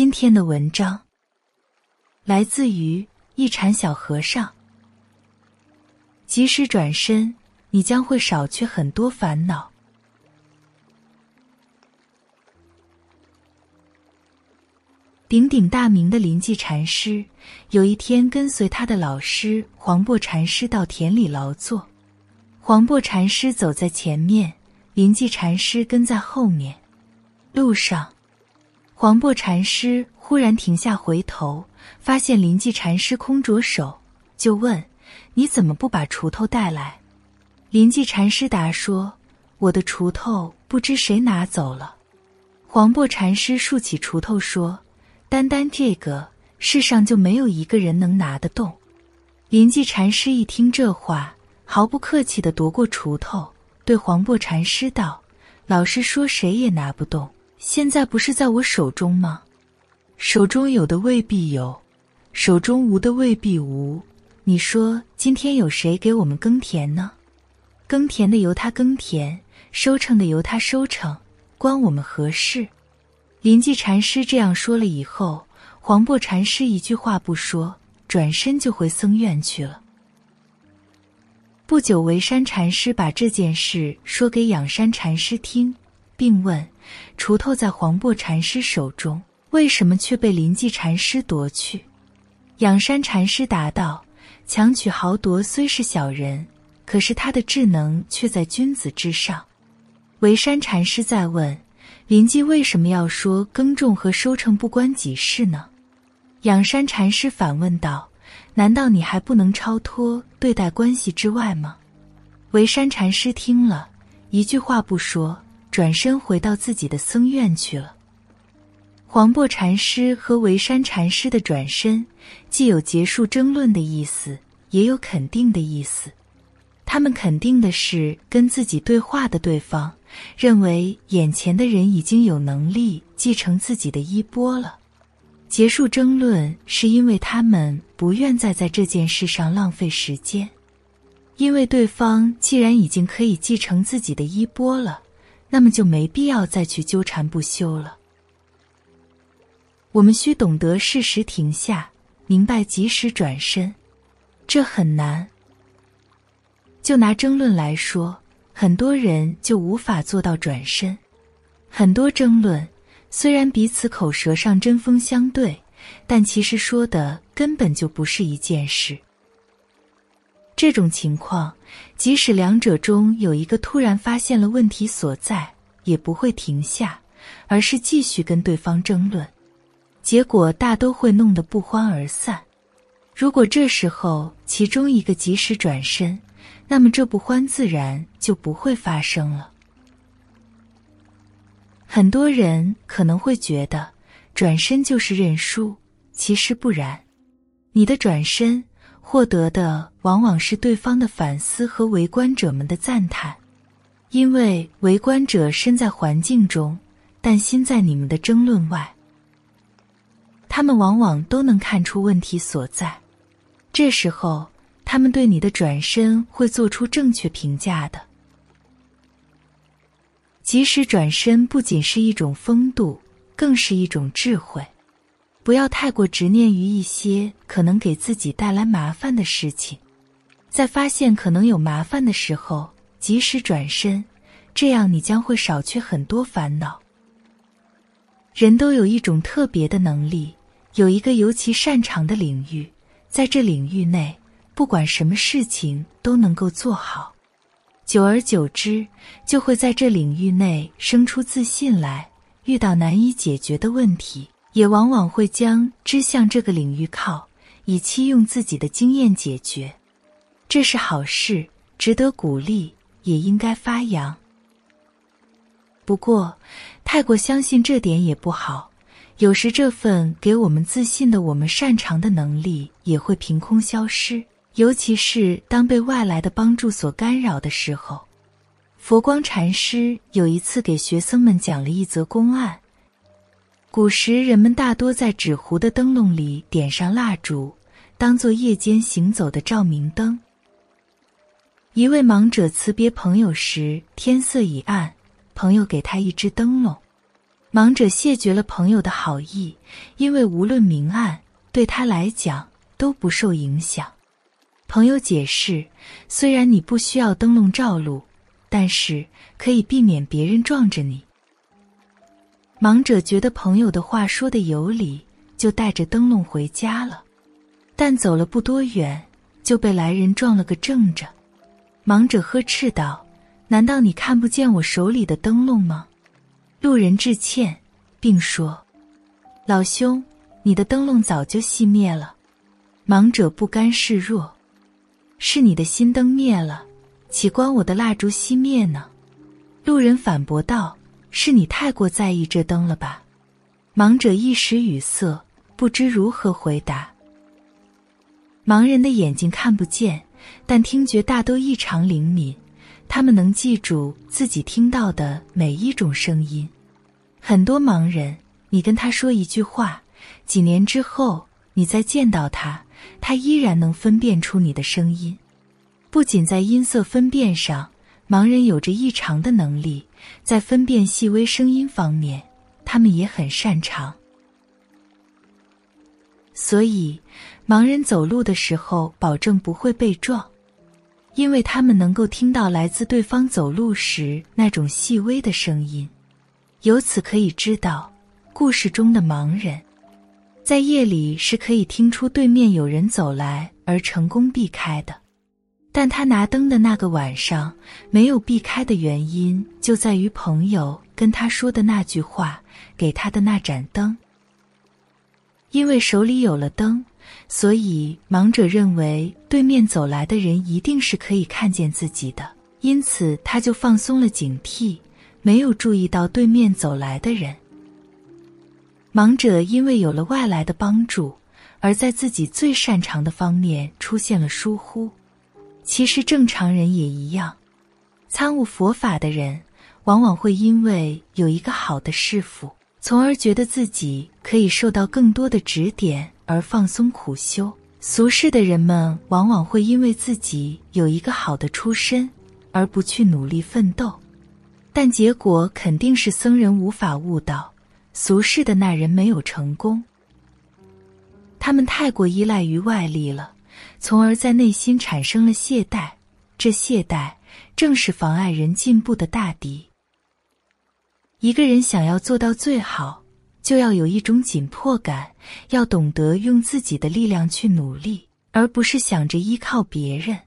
今天的文章来自于一禅小和尚。及时转身，你将会少去很多烦恼。鼎鼎大名的临济禅师，有一天跟随他的老师黄檗禅师到田里劳作。黄檗禅师走在前面，临济禅师跟在后面。路上，黄檗禅师忽然停下，回头发现临济禅师空着手，就问：“你怎么不把锄头带来？”临济禅师答说：“我的锄头不知谁拿走了。”黄檗禅师竖起锄头说：“单单这个，世上就没有一个人能拿得动。”临济禅师一听这话，毫不客气地夺过锄头，对黄檗禅师道：“老师说谁也拿不动，现在不是在我手中吗？手中有的未必有，手中无的未必无。你说今天有谁给我们耕田呢？”耕田的由他耕田，收成的由他收成，关我们何事？临济禅师这样说了以后，黄檗禅师一句话不说，转身就回僧院去了。不久，维山禅师把这件事说给仰山禅师听，并问：锄头在黄檗禅师手中，为什么却被临济禅师夺去？仰山禅师答道：强取豪夺虽是小人。可是他的智能却在君子之上。维山禅师再问：“临济为什么要说耕种和收成不关己事呢？”仰山禅师反问道：“难道你还不能超脱对待关系之外吗？”维山禅师听了一句话不说，转身回到自己的僧院去了。黄檗禅师和维山禅师的转身，既有结束争论的意思，也有肯定的意思。他们肯定的是跟自己对话的对方，认为眼前的人已经有能力继承自己的衣钵了。结束争论是因为他们不愿再在这件事上浪费时间，因为对方既然已经可以继承自己的衣钵了，那么就没必要再去纠缠不休了。我们需懂得适时停下，明白及时转身，这很难。就拿争论来说，很多人就无法做到转身。很多争论虽然彼此口舌上针锋相对，但其实说的根本就不是一件事。这种情况，即使两者中有一个突然发现了问题所在，也不会停下，而是继续跟对方争论，结果大都会弄得不欢而散。如果这时候其中一个及时转身，那么这不欢自然就不会发生了。很多人可能会觉得转身就是认输，其实不然。你的转身获得的往往是对方的反思和围观者们的赞叹，因为围观者身在环境中，但心在你们的争论外。他们往往都能看出问题所在，这时候。他们对你的转身会做出正确评价的。及时转身不仅是一种风度，更是一种智慧。不要太过执念于一些可能给自己带来麻烦的事情，在发现可能有麻烦的时候，及时转身，这样你将会少去很多烦恼。人都有一种特别的能力，有一个尤其擅长的领域，在这领域内。不管什么事情都能够做好，久而久之，就会在这领域内生出自信来。遇到难以解决的问题，也往往会将之向这个领域靠，以期用自己的经验解决。这是好事，值得鼓励，也应该发扬。不过，太过相信这点也不好。有时，这份给我们自信的、我们擅长的能力，也会凭空消失。尤其是当被外来的帮助所干扰的时候，佛光禅师有一次给学僧们讲了一则公案。古时人们大多在纸糊的灯笼里点上蜡烛，当做夜间行走的照明灯。一位盲者辞别朋友时，天色已暗，朋友给他一只灯笼，盲者谢绝了朋友的好意，因为无论明暗，对他来讲都不受影响。朋友解释：虽然你不需要灯笼照路，但是可以避免别人撞着你。盲者觉得朋友的话说的有理，就带着灯笼回家了。但走了不多远，就被来人撞了个正着。盲者呵斥道：“难道你看不见我手里的灯笼吗？”路人致歉，并说：“老兄，你的灯笼早就熄灭了。”盲者不甘示弱：“是你的心灯灭了，岂关我的蜡烛熄灭呢？”路人反驳道：“是你太过在意这灯了吧？”盲者一时语塞，不知如何回答。盲人的眼睛看不见，但听觉大都异常灵敏。他们能记住自己听到的每一种声音。很多盲人，你跟他说一句话，几年之后你再见到他，他依然能分辨出你的声音。不仅在音色分辨上，盲人有着异常的能力，在分辨细微声音方面，他们也很擅长。所以，盲人走路的时候保证不会被撞，因为他们能够听到来自对方走路时那种细微的声音。由此可以知道，故事中的盲人在夜里是可以听出对面有人走来而成功避开的。但他拿灯的那个晚上没有避开的原因，就在于朋友跟他说的那句话，给他的那盏灯。因为手里有了灯，所以盲者认为对面走来的人一定是可以看见自己的，因此他就放松了警惕，没有注意到对面走来的人。盲者因为有了外来的帮助，而在自己最擅长的方面出现了疏忽。其实正常人也一样，参悟佛法的人往往会因为有一个好的师傅。从而觉得自己可以受到更多的指点而放松苦修。俗世的人们往往会因为自己有一个好的出身而不去努力奋斗，但结果肯定是僧人无法悟道，俗世的那人没有成功。他们太过依赖于外力了，从而在内心产生了懈怠。这懈怠正是妨碍人进步的大敌。一个人想要做到最好，就要有一种紧迫感，要懂得用自己的力量去努力，而不是想着依靠别人。